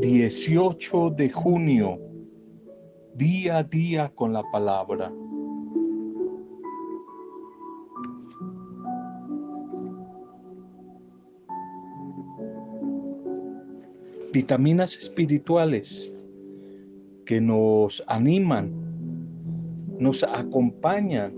18 de junio, día a día con la palabra. Vitaminas espirituales que nos animan, nos acompañan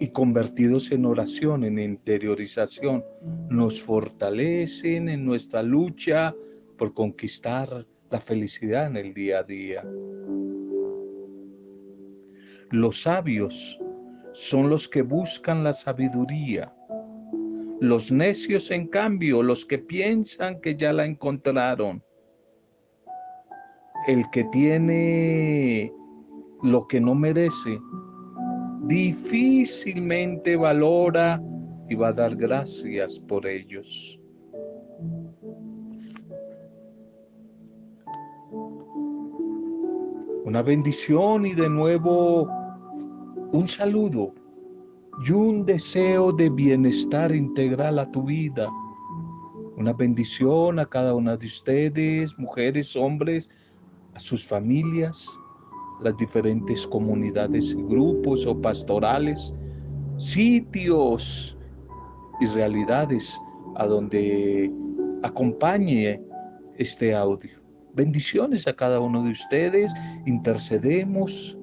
y convertidos en oración, en interiorización, nos fortalecen en nuestra lucha por conquistar la felicidad en el día a día. Los sabios son los que buscan la sabiduría. Los necios, en cambio, los que piensan que ya la encontraron. El que tiene lo que no merece, difícilmente valora y va a dar gracias por ellos. Una bendición y de nuevo un saludo y un deseo de bienestar integral a tu vida. Una bendición a cada una de ustedes, mujeres, hombres, a sus familias, las diferentes comunidades grupos o pastorales, sitios y realidades a donde acompañe este audio. Bendiciones a cada uno de ustedes. Intercedemos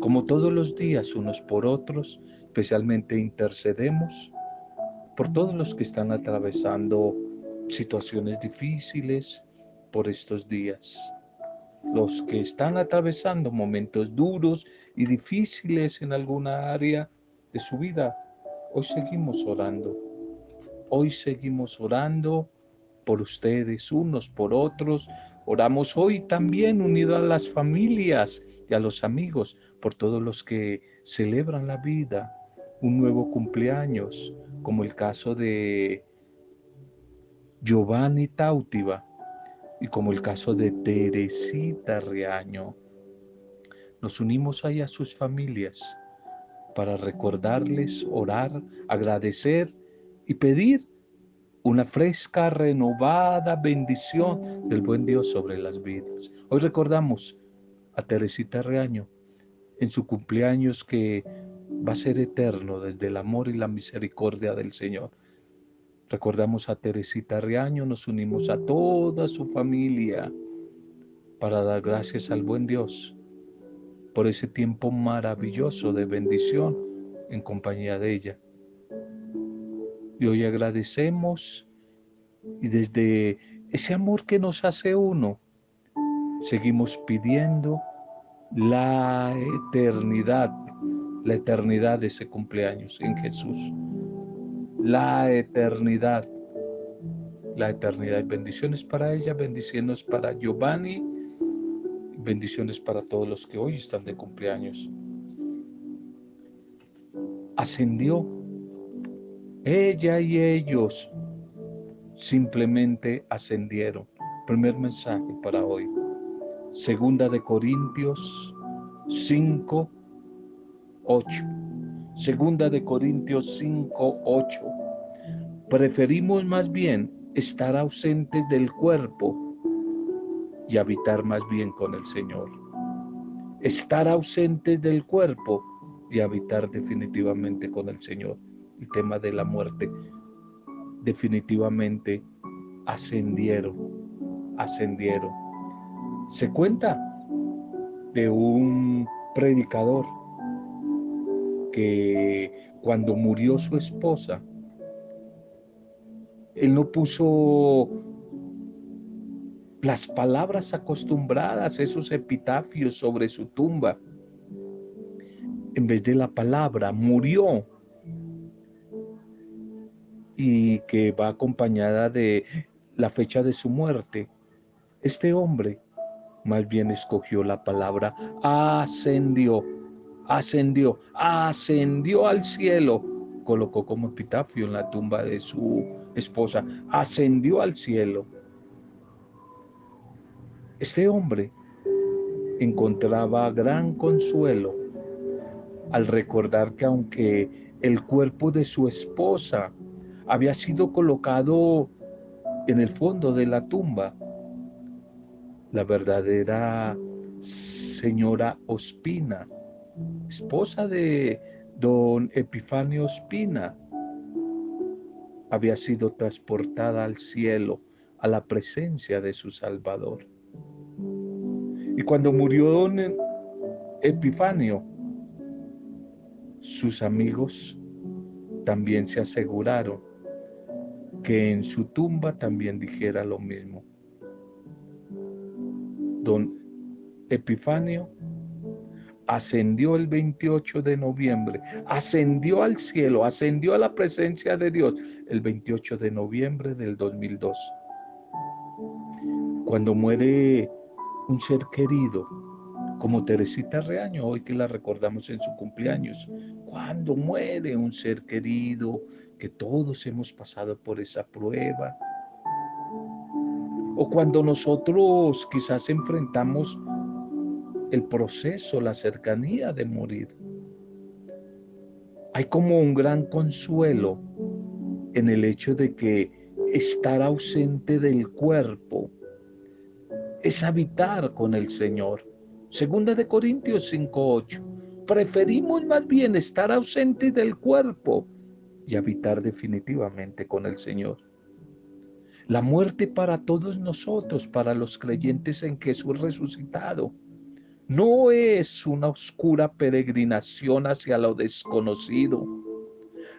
como todos los días unos por otros. Especialmente intercedemos por todos los que están atravesando situaciones difíciles por estos días. Los que están atravesando momentos duros y difíciles en alguna área de su vida. Hoy seguimos orando. Hoy seguimos orando por ustedes, unos por otros, Oramos hoy también unido a las familias y a los amigos, por todos los que celebran la vida, un nuevo cumpleaños, como el caso de Giovanni Tautiva y como el caso de Teresita Riaño. Nos unimos ahí a sus familias para recordarles, orar, agradecer y pedir una fresca, renovada bendición del buen Dios sobre las vidas. Hoy recordamos a Teresita Reaño en su cumpleaños que va a ser eterno desde el amor y la misericordia del Señor. Recordamos a Teresita Reaño, nos unimos a toda su familia para dar gracias al buen Dios por ese tiempo maravilloso de bendición en compañía de ella. Y hoy agradecemos y desde ese amor que nos hace uno, seguimos pidiendo la eternidad, la eternidad de ese cumpleaños en Jesús. La eternidad, la eternidad. Bendiciones para ella, bendiciones para Giovanni, bendiciones para todos los que hoy están de cumpleaños. Ascendió ella y ellos simplemente ascendieron. Primer mensaje para hoy. Segunda de Corintios 5, 8. Segunda de Corintios 5, 8. Preferimos más bien estar ausentes del cuerpo y habitar más bien con el Señor. Estar ausentes del cuerpo y habitar definitivamente con el Señor el tema de la muerte, definitivamente ascendieron, ascendieron. Se cuenta de un predicador que cuando murió su esposa, él no puso las palabras acostumbradas, esos epitafios sobre su tumba. En vez de la palabra, murió y que va acompañada de la fecha de su muerte. Este hombre más bien escogió la palabra ascendió, ascendió, ascendió al cielo. Colocó como epitafio en la tumba de su esposa, ascendió al cielo. Este hombre encontraba gran consuelo al recordar que aunque el cuerpo de su esposa había sido colocado en el fondo de la tumba. la verdadera señora Ospina, esposa de don Epifanio Ospina, había sido transportada al cielo, a la presencia de su Salvador. Y cuando murió don Epifanio, sus amigos también se aseguraron que en su tumba también dijera lo mismo. Don Epifanio ascendió el 28 de noviembre, ascendió al cielo, ascendió a la presencia de Dios el 28 de noviembre del 2002. Cuando muere un ser querido, como Teresita Reaño, hoy que la recordamos en su cumpleaños, cuando muere un ser querido, que todos hemos pasado por esa prueba, o cuando nosotros quizás enfrentamos el proceso, la cercanía de morir. Hay como un gran consuelo en el hecho de que estar ausente del cuerpo es habitar con el Señor. Segunda de Corintios 5:8. Preferimos más bien estar ausentes del cuerpo y habitar definitivamente con el Señor. La muerte para todos nosotros, para los creyentes en Jesús resucitado, no es una oscura peregrinación hacia lo desconocido.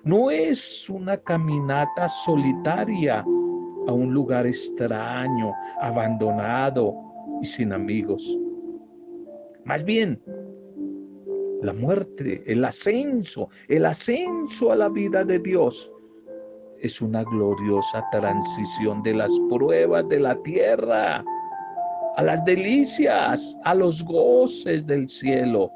No es una caminata solitaria a un lugar extraño, abandonado y sin amigos. Más bien, la muerte, el ascenso, el ascenso a la vida de Dios. Es una gloriosa transición de las pruebas de la tierra a las delicias, a los goces del cielo,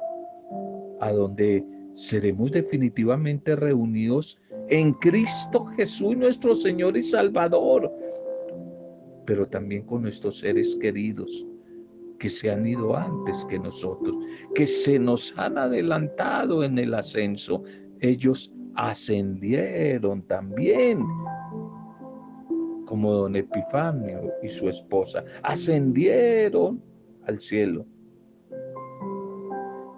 a donde seremos definitivamente reunidos en Cristo Jesús, nuestro Señor y Salvador, pero también con nuestros seres queridos que se han ido antes que nosotros, que se nos han adelantado en el ascenso. Ellos ascendieron también como don Epifanio y su esposa, ascendieron al cielo.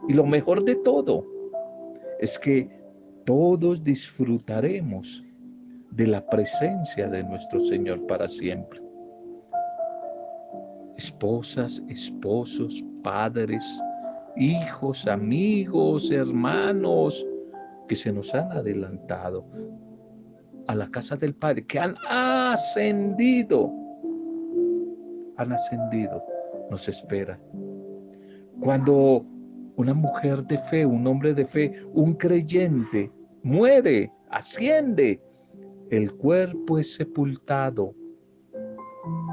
Y lo mejor de todo es que todos disfrutaremos de la presencia de nuestro Señor para siempre. Esposas, esposos, padres, hijos, amigos, hermanos que se nos han adelantado a la casa del Padre, que han ascendido, han ascendido, nos espera. Cuando una mujer de fe, un hombre de fe, un creyente muere, asciende, el cuerpo es sepultado,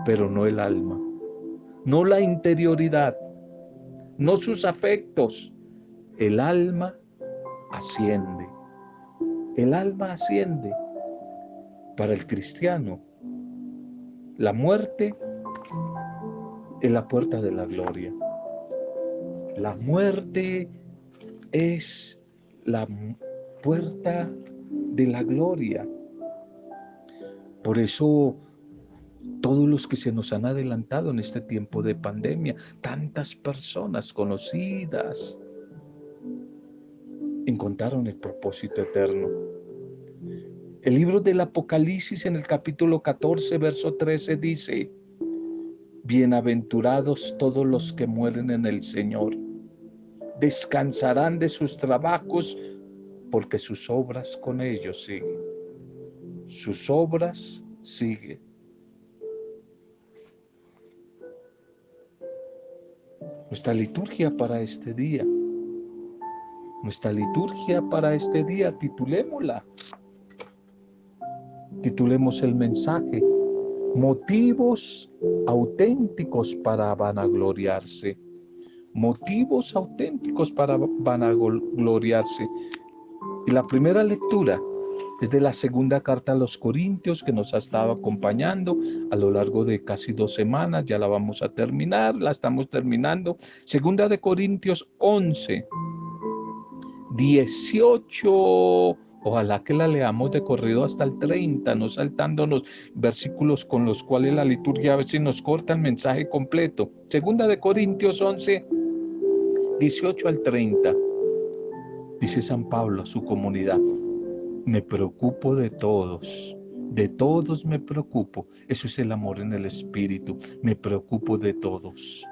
pero no el alma, no la interioridad, no sus afectos. El alma asciende. El alma asciende para el cristiano, la muerte es la puerta de la gloria. La muerte es la puerta de la gloria. Por eso todos los que se nos han adelantado en este tiempo de pandemia, tantas personas conocidas, encontraron el propósito eterno. El libro del Apocalipsis en el capítulo 14, verso 13 dice, Bienaventurados todos los que mueren en el Señor, descansarán de sus trabajos porque sus obras con ellos siguen. Sus obras siguen. Nuestra liturgia para este día, nuestra liturgia para este día, titulémosla Titulemos el mensaje, motivos auténticos para vanagloriarse. Motivos auténticos para vanagloriarse. Y la primera lectura es de la segunda carta a los Corintios que nos ha estado acompañando a lo largo de casi dos semanas. Ya la vamos a terminar, la estamos terminando. Segunda de Corintios 11, 18 Ojalá que la leamos de corrido hasta el 30, no saltándonos versículos con los cuales la liturgia a veces nos corta el mensaje completo. Segunda de Corintios 11, 18 al 30. Dice San Pablo a su comunidad, me preocupo de todos, de todos me preocupo. Eso es el amor en el espíritu, me preocupo de todos.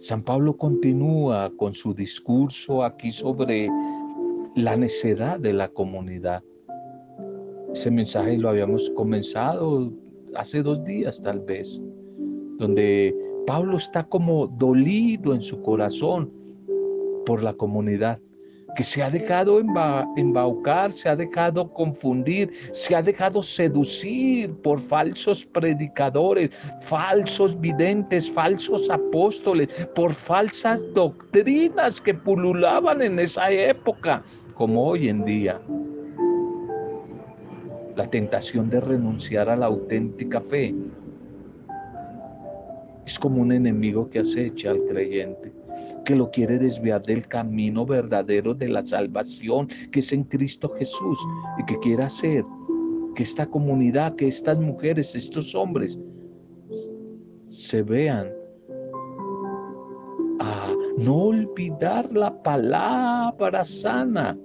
San Pablo continúa con su discurso aquí sobre la necedad de la comunidad. Ese mensaje lo habíamos comenzado hace dos días tal vez, donde Pablo está como dolido en su corazón por la comunidad que se ha dejado embaucar, se ha dejado confundir, se ha dejado seducir por falsos predicadores, falsos videntes, falsos apóstoles, por falsas doctrinas que pululaban en esa época, como hoy en día. La tentación de renunciar a la auténtica fe es como un enemigo que acecha al creyente que lo quiere desviar del camino verdadero de la salvación que es en Cristo Jesús y que quiere hacer que esta comunidad, que estas mujeres, estos hombres se vean a no olvidar la palabra sana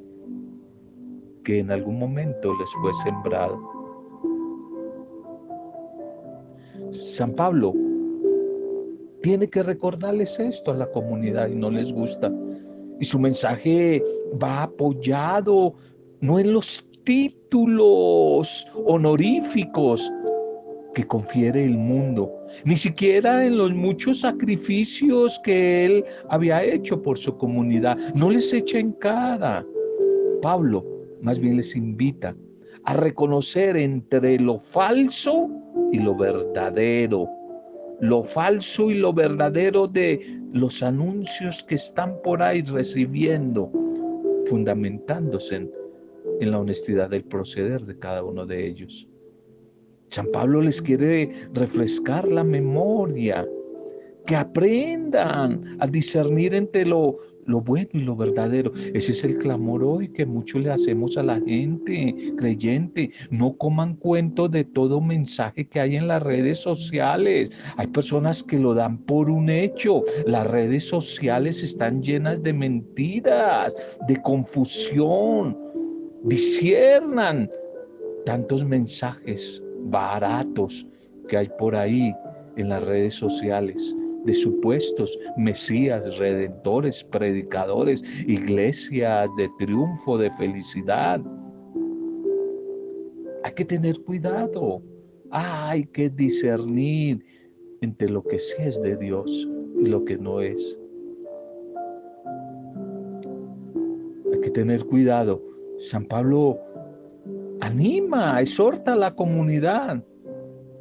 que en algún momento les fue sembrado. San Pablo tiene que recordarles esto a la comunidad y no les gusta. Y su mensaje va apoyado no en los títulos honoríficos que confiere el mundo, ni siquiera en los muchos sacrificios que él había hecho por su comunidad. No les echa en cara. Pablo más bien les invita a reconocer entre lo falso y lo verdadero lo falso y lo verdadero de los anuncios que están por ahí recibiendo, fundamentándose en, la honestidad del proceder de cada uno de ellos. San Pablo les quiere refrescar la memoria, que aprendan a discernir entre lo, lo bueno y lo verdadero. Ese es el clamor hoy que mucho le hacemos a la gente creyente. No coman cuento de todo mensaje que hay en las redes sociales. Hay personas que lo dan por un hecho. Las redes sociales están llenas de mentiras, de confusión. Disiernan tantos mensajes baratos que hay por ahí en las redes sociales de supuestos mesías, redentores, predicadores, iglesias de triunfo, de felicidad. Hay que tener cuidado. Hay que discernir entre lo que sí es de Dios y lo que no es. Hay que tener cuidado. San Pablo anima, exhorta a la comunidad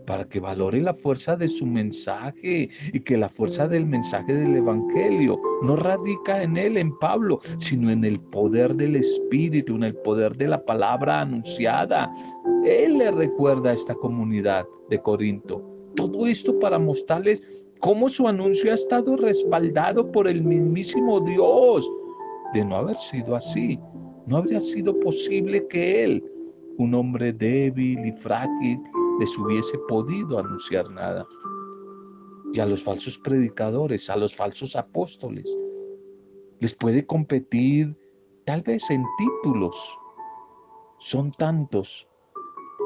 para que valore la fuerza de su mensaje y que la fuerza del mensaje del Evangelio no radica en él, en Pablo, sino en el poder del Espíritu, en el poder de la palabra anunciada. Él le recuerda a esta comunidad de Corinto. Todo esto para mostrarles cómo su anuncio ha estado respaldado por el mismísimo Dios. De no haber sido así, no habría sido posible que él, un hombre débil y frágil, les hubiese podido anunciar nada. Y a los falsos predicadores, a los falsos apóstoles, les puede competir tal vez en títulos. Son tantos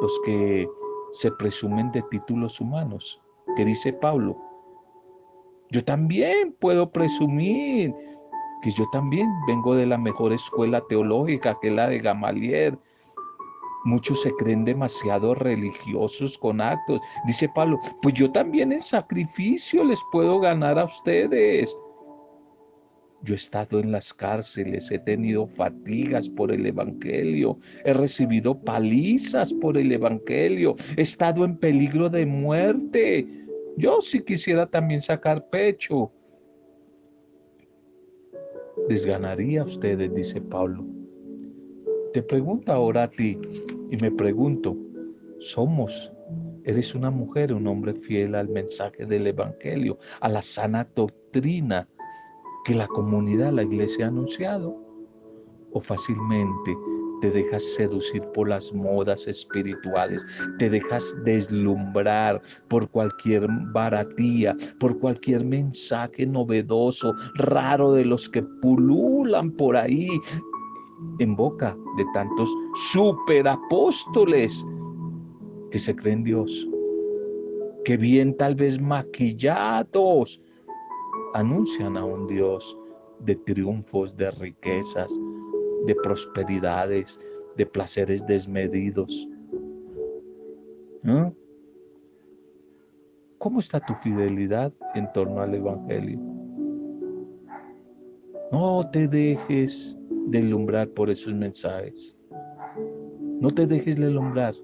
los que se presumen de títulos humanos, que dice Pablo. Yo también puedo presumir que yo también vengo de la mejor escuela teológica que la de Gamaliel, Muchos se creen demasiado religiosos con actos. Dice Pablo, pues yo también en sacrificio les puedo ganar a ustedes. Yo he estado en las cárceles, he tenido fatigas por el Evangelio, he recibido palizas por el Evangelio, he estado en peligro de muerte. Yo si quisiera también sacar pecho. Desganaría a ustedes, dice Pablo. Te pregunto ahora a ti y me pregunto, ¿somos, eres una mujer, un hombre fiel al mensaje del Evangelio, a la sana doctrina que la comunidad, la iglesia ha anunciado? o fácilmente te dejas seducir por las modas espirituales, te dejas deslumbrar por cualquier baratía, por cualquier mensaje novedoso, raro de los que pululan por ahí en boca de tantos superapóstoles que se creen Dios, que bien tal vez maquillados anuncian a un Dios de triunfos, de riquezas, de prosperidades, de placeres desmedidos. ¿Cómo está tu fidelidad en torno al Evangelio? No te dejes deslumbrar por esos mensajes. No te dejes deslumbrar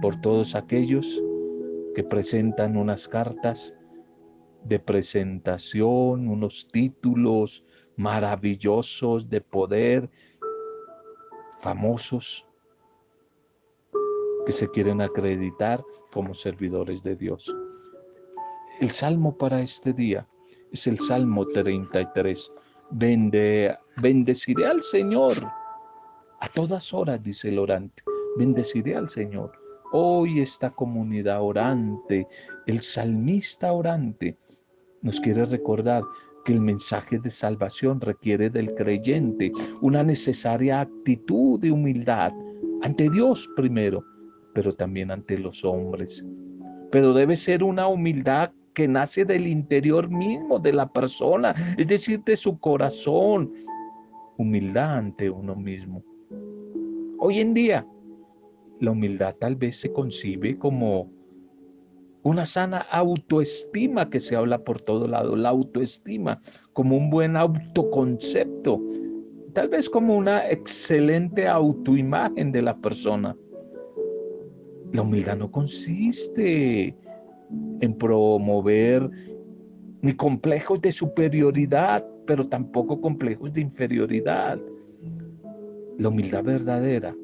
por todos aquellos que presentan unas cartas de presentación, unos títulos maravillosos de poder, famosos, que se quieren acreditar como servidores de Dios. El salmo para este día es el Salmo 33. Vende, bendeciré al Señor a todas horas, dice el orante. Bendeciré al Señor. Hoy esta comunidad orante, el salmista orante, nos quiere recordar que el mensaje de salvación requiere del creyente una necesaria actitud de humildad ante Dios primero, pero también ante los hombres. Pero debe ser una humildad que nace del interior mismo de la persona, es decir, de su corazón. Humildad ante uno mismo. Hoy en día, la humildad tal vez se concibe como una sana autoestima que se habla por todo lado, la autoestima como un buen autoconcepto, tal vez como una excelente autoimagen de la persona. La humildad no consiste en promover ni complejos de superioridad, pero tampoco complejos de inferioridad. La humildad verdadera,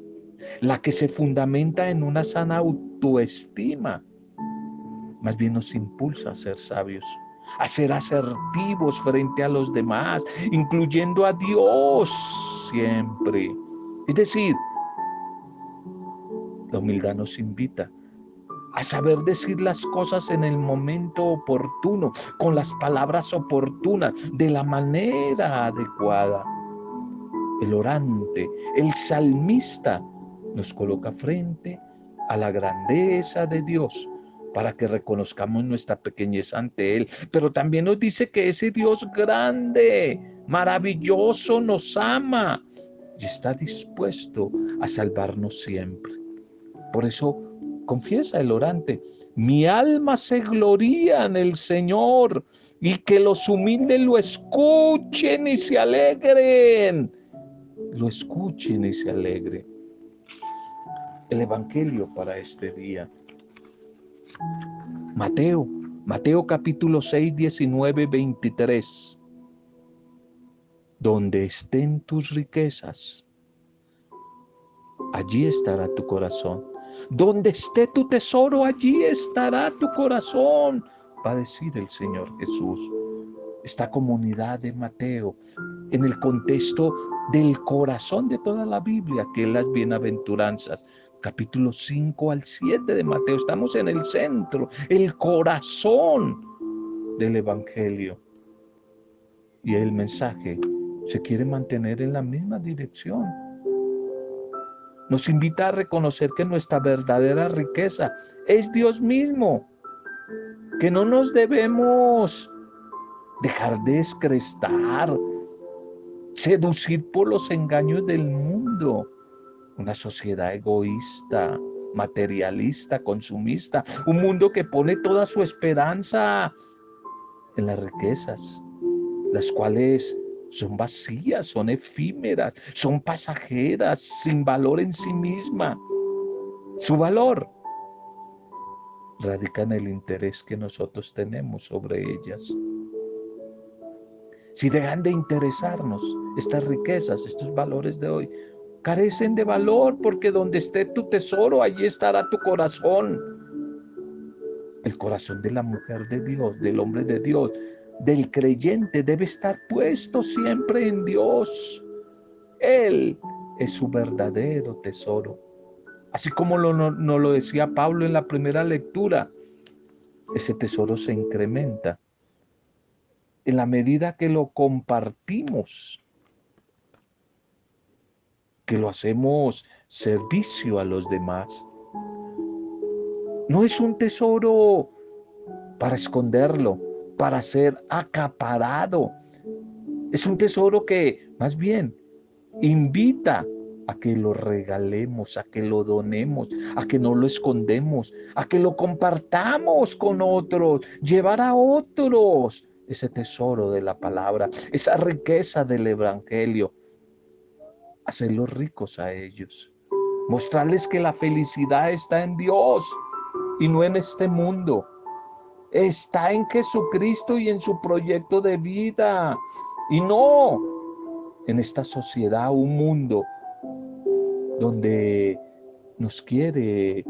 la que se fundamenta en una sana autoestima, más bien nos impulsa a ser sabios, a ser asertivos frente a los demás, incluyendo a Dios siempre. Es decir, la humildad nos invita a saber decir las cosas en el momento oportuno, con las palabras oportunas, de la manera adecuada. El orante, el salmista, nos coloca frente a la grandeza de Dios para que reconozcamos nuestra pequeñez ante Él. Pero también nos dice que ese Dios grande, maravilloso, nos ama y está dispuesto a salvarnos siempre. Por eso confiesa el orante, mi alma se gloría en el Señor y que los humildes lo escuchen y se alegren. Lo escuchen y se alegren. El Evangelio para este día Mateo, Mateo capítulo 6, 19, 23. Donde estén tus riquezas, allí estará tu corazón. Donde esté tu tesoro, allí estará tu corazón, va a decir el Señor Jesús. Esta comunidad de Mateo, en el contexto del corazón de toda la Biblia, que es las bienaventuranzas, capítulo 5 al 7 de Mateo. Estamos en el centro, el corazón del Evangelio. Y el mensaje se quiere mantener en la misma dirección. Nos invita a reconocer que nuestra verdadera riqueza es Dios mismo, que no nos debemos dejar descrestar, seducir por los engaños del mundo. Una sociedad egoísta, materialista, consumista, un mundo que pone toda su esperanza en las riquezas, las cuales son vacías, son efímeras, son pasajeras, sin valor en sí misma. Su valor radica en el interés que nosotros tenemos sobre ellas. Si dejan de interesarnos estas riquezas, estos valores de hoy, carecen de valor porque donde esté tu tesoro, allí estará tu corazón. El corazón de la mujer de Dios, del hombre de Dios, del creyente debe estar puesto siempre en Dios. Él es su verdadero tesoro. Así como nos no, lo decía Pablo en la primera lectura, ese tesoro se incrementa en la medida que lo compartimos, que lo hacemos servicio a los demás. No es un tesoro para esconderlo, para ser acaparado. Es un tesoro que más bien invita a que lo regalemos, a que lo donemos, a que no lo escondemos, a que lo compartamos con otros, llevar a otros ese tesoro de la palabra, esa riqueza del Evangelio, hacerlos ricos a ellos, mostrarles que la felicidad está en Dios y no en este mundo. Está en Jesucristo y en su proyecto de vida y no en esta sociedad, un mundo donde nos quiere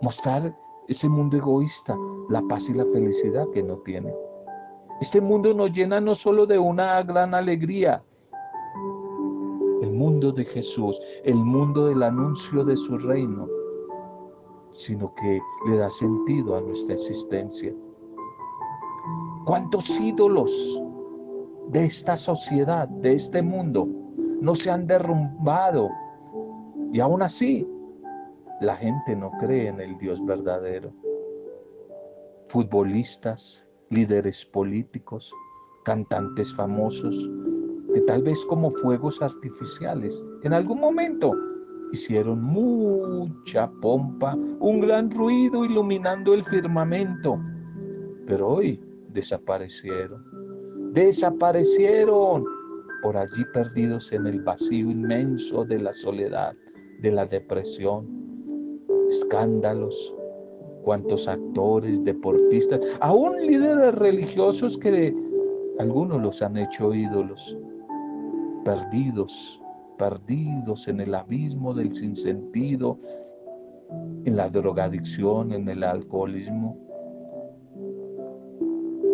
mostrar ese mundo egoísta, la paz y la felicidad que no tiene. Este mundo nos llena no solo de una gran alegría, el mundo de Jesús, el mundo del anuncio de su reino, sino que le da sentido a nuestra existencia. ¿Cuántos ídolos de esta sociedad, de este mundo, no se han derrumbado. Y aún así, la gente no cree en el Dios verdadero. Futbolistas, líderes políticos, cantantes famosos, que tal vez como fuegos artificiales, en algún momento hicieron mucha pompa, un gran ruido iluminando el firmamento, pero hoy desaparecieron. Desaparecieron por allí perdidos en el vacío inmenso de la soledad, de la depresión, escándalos, cuantos actores, deportistas, aún líderes religiosos que algunos los han hecho ídolos, perdidos, perdidos en el abismo del sinsentido, en la drogadicción, en el alcoholismo,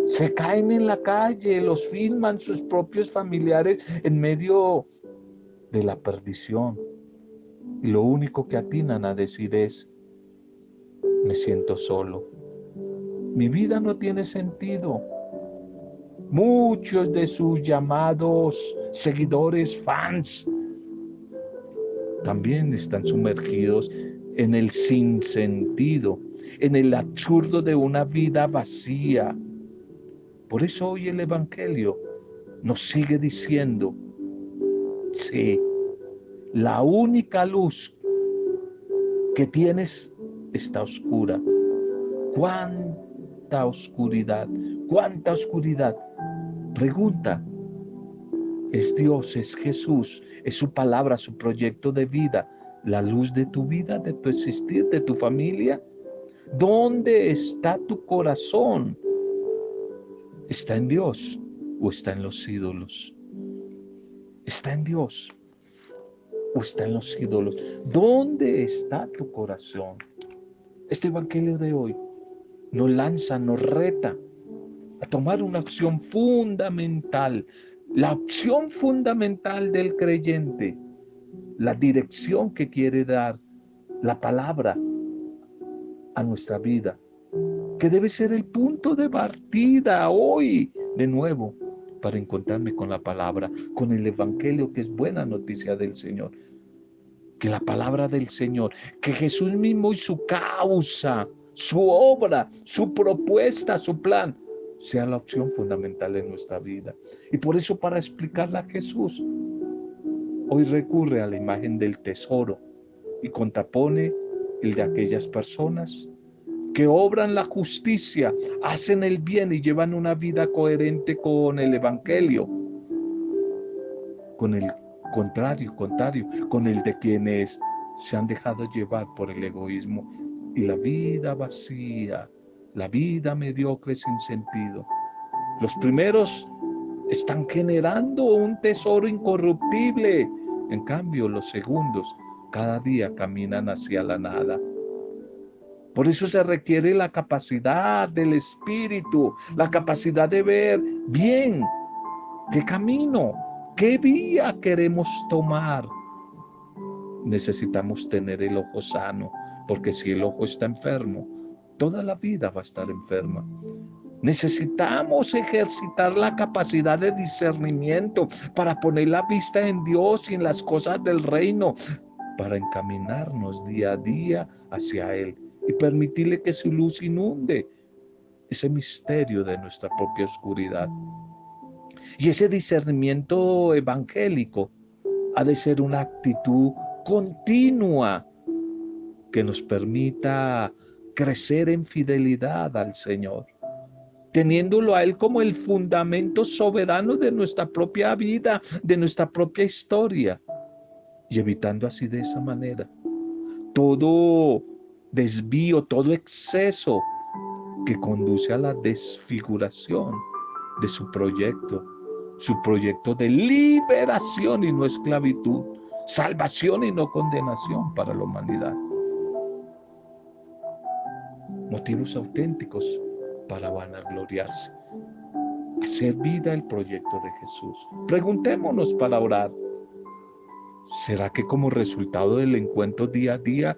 se caen en la calle, los filman sus propios familiares en medio de la perdición. Y lo único que atinan a decir es, me siento solo. Mi vida no tiene sentido. Muchos de sus llamados seguidores, fans, también están sumergidos en el sinsentido, en el absurdo de una vida vacía, por eso hoy el Evangelio nos sigue diciendo, sí, la única luz que tienes está oscura. ¿Cuánta oscuridad? ¿Cuánta oscuridad? Pregunta. Es Dios, es Jesús, es su palabra, su proyecto de vida, la luz de tu vida, de tu existir, de tu familia. ¿Dónde está tu corazón? ¿Está en Dios o está en los ídolos? ¿Está en Dios o está en los ídolos? ¿Dónde está tu corazón? Este Evangelio de hoy nos lanza, nos reta a tomar una opción fundamental, la opción fundamental del creyente, la dirección que quiere dar la palabra a nuestra vida que debe ser el punto de partida hoy, de nuevo, para encontrarme con la palabra, con el Evangelio que es buena noticia del Señor. Que la palabra del Señor, que Jesús mismo y su causa, su obra, su propuesta, su plan, sea la opción fundamental en nuestra vida. Y por eso para explicarla a Jesús, hoy recurre a la imagen del tesoro y contrapone el de aquellas personas que obran la justicia, hacen el bien y llevan una vida coherente con el Evangelio, con el contrario, contrario, con el de quienes se han dejado llevar por el egoísmo y la vida vacía, la vida mediocre sin sentido. Los primeros están generando un tesoro incorruptible, en cambio los segundos cada día caminan hacia la nada. Por eso se requiere la capacidad del espíritu, la capacidad de ver bien qué camino ¿Qué vía queremos tomar? Necesitamos tener el ojo sano, porque si el ojo está enfermo, toda la vida va a estar enferma. Necesitamos ejercitar la capacidad de discernimiento para poner la vista en Dios y en las cosas del reino, para encaminarnos día a día hacia Él y permitirle que su luz inunde ese misterio de nuestra propia oscuridad. Y ese discernimiento evangélico ha de ser una actitud continua que nos permita crecer en fidelidad al Señor, teniéndolo a Él como el fundamento soberano de nuestra propia vida, de nuestra propia historia, y evitando así de esa manera todo desvío, todo exceso que conduce a la desfiguración de su proyecto, su proyecto de liberación y no esclavitud, salvación y no condenación para la humanidad. Motivos auténticos para vanagloriarse, hacer vida el proyecto de Jesús. Preguntémonos para orar. ¿Será que como resultado del encuentro día a día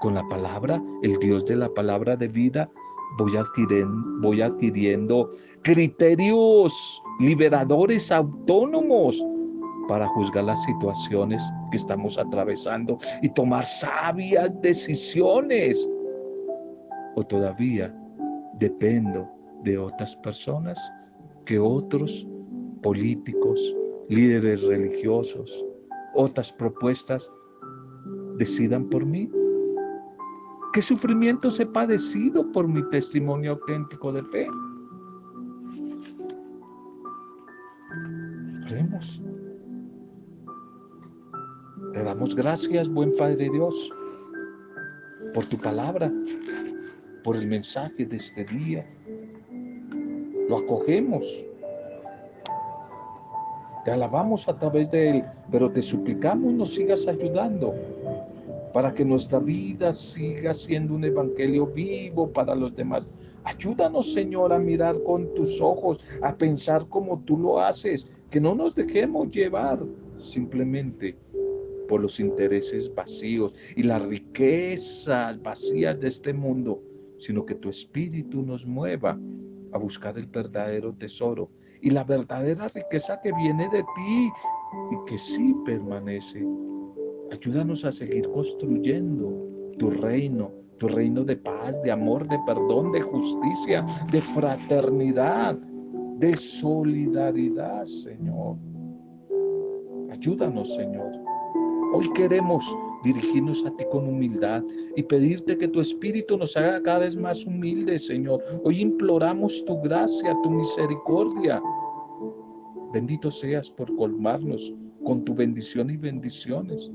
con la palabra, el Dios de la palabra de vida, voy adquiriendo, voy adquiriendo criterios liberadores autónomos para juzgar las situaciones que estamos atravesando y tomar sabias decisiones. O todavía dependo de otras personas que otros políticos, líderes religiosos, otras propuestas decidan por mí. ¿Qué sufrimientos he padecido por mi testimonio auténtico de fe? Oremos. Te damos gracias, buen Padre Dios, por tu palabra, por el mensaje de este día. Lo acogemos. Te alabamos a través de él, pero te suplicamos nos sigas ayudando para que nuestra vida siga siendo un evangelio vivo para los demás. Ayúdanos, Señor, a mirar con tus ojos, a pensar como tú lo haces, que no nos dejemos llevar simplemente por los intereses vacíos y las riquezas vacías de este mundo, sino que tu espíritu nos mueva a buscar el verdadero tesoro y la verdadera riqueza que viene de ti y que sí permanece Ayúdanos a seguir construyendo tu reino, tu reino de paz, de amor, de perdón, de justicia, de fraternidad, de solidaridad, Señor. Ayúdanos, Señor. Hoy queremos dirigirnos a ti con humildad y pedirte que tu Espíritu nos haga cada vez más humildes, Señor. Hoy imploramos tu gracia, tu misericordia. Bendito seas por colmarnos con tu bendición y bendiciones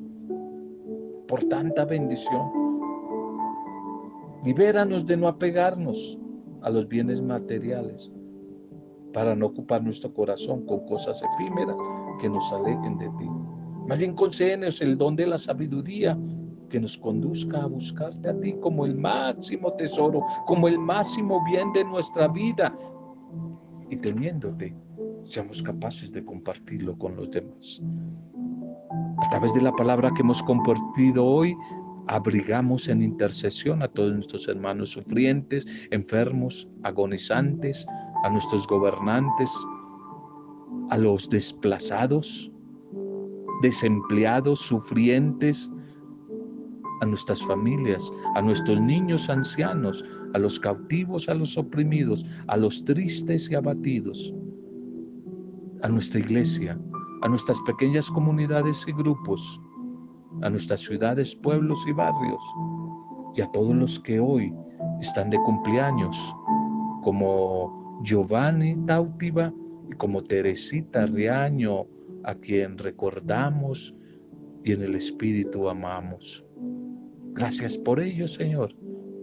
por tanta bendición. Libéranos de no apegarnos a los bienes materiales para no ocupar nuestro corazón con cosas efímeras que nos alejen de ti. Más bien concédenos el don de la sabiduría que nos conduzca a buscarte a ti como el máximo tesoro, como el máximo bien de nuestra vida. Y teniéndote, seamos capaces de compartirlo con los demás. A través de la palabra que hemos compartido hoy, abrigamos en intercesión a todos nuestros hermanos sufrientes, enfermos, agonizantes, a nuestros gobernantes, a los desplazados, desempleados, sufrientes, a nuestras familias, a nuestros niños ancianos, a los cautivos, a los oprimidos, a los tristes y abatidos, a nuestra iglesia, a nuestras pequeñas comunidades y grupos, a nuestras ciudades, pueblos y barrios, y a todos los que hoy están de cumpleaños, como Giovanni Tautiva y como Teresita Riaño, a quien recordamos y en el Espíritu amamos. Gracias por ello, Señor,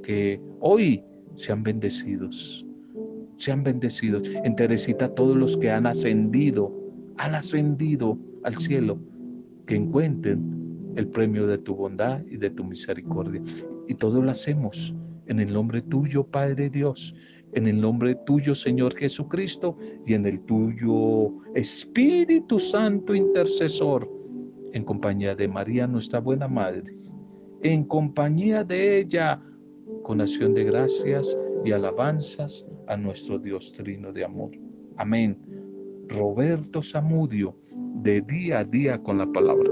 que hoy sean bendecidos, sean bendecidos. En Teresita todos los que han ascendido han ascendido al cielo, que encuentren el premio de tu bondad y de tu misericordia. Y todo lo hacemos en el nombre tuyo, Padre Dios, en el nombre tuyo, Señor Jesucristo, y en el tuyo, Espíritu Santo intercesor, en compañía de María, nuestra buena Madre, en compañía de ella, con acción de gracias y alabanzas a nuestro Dios Trino de amor. Amén. Roberto Zamudio, de día a día con la palabra.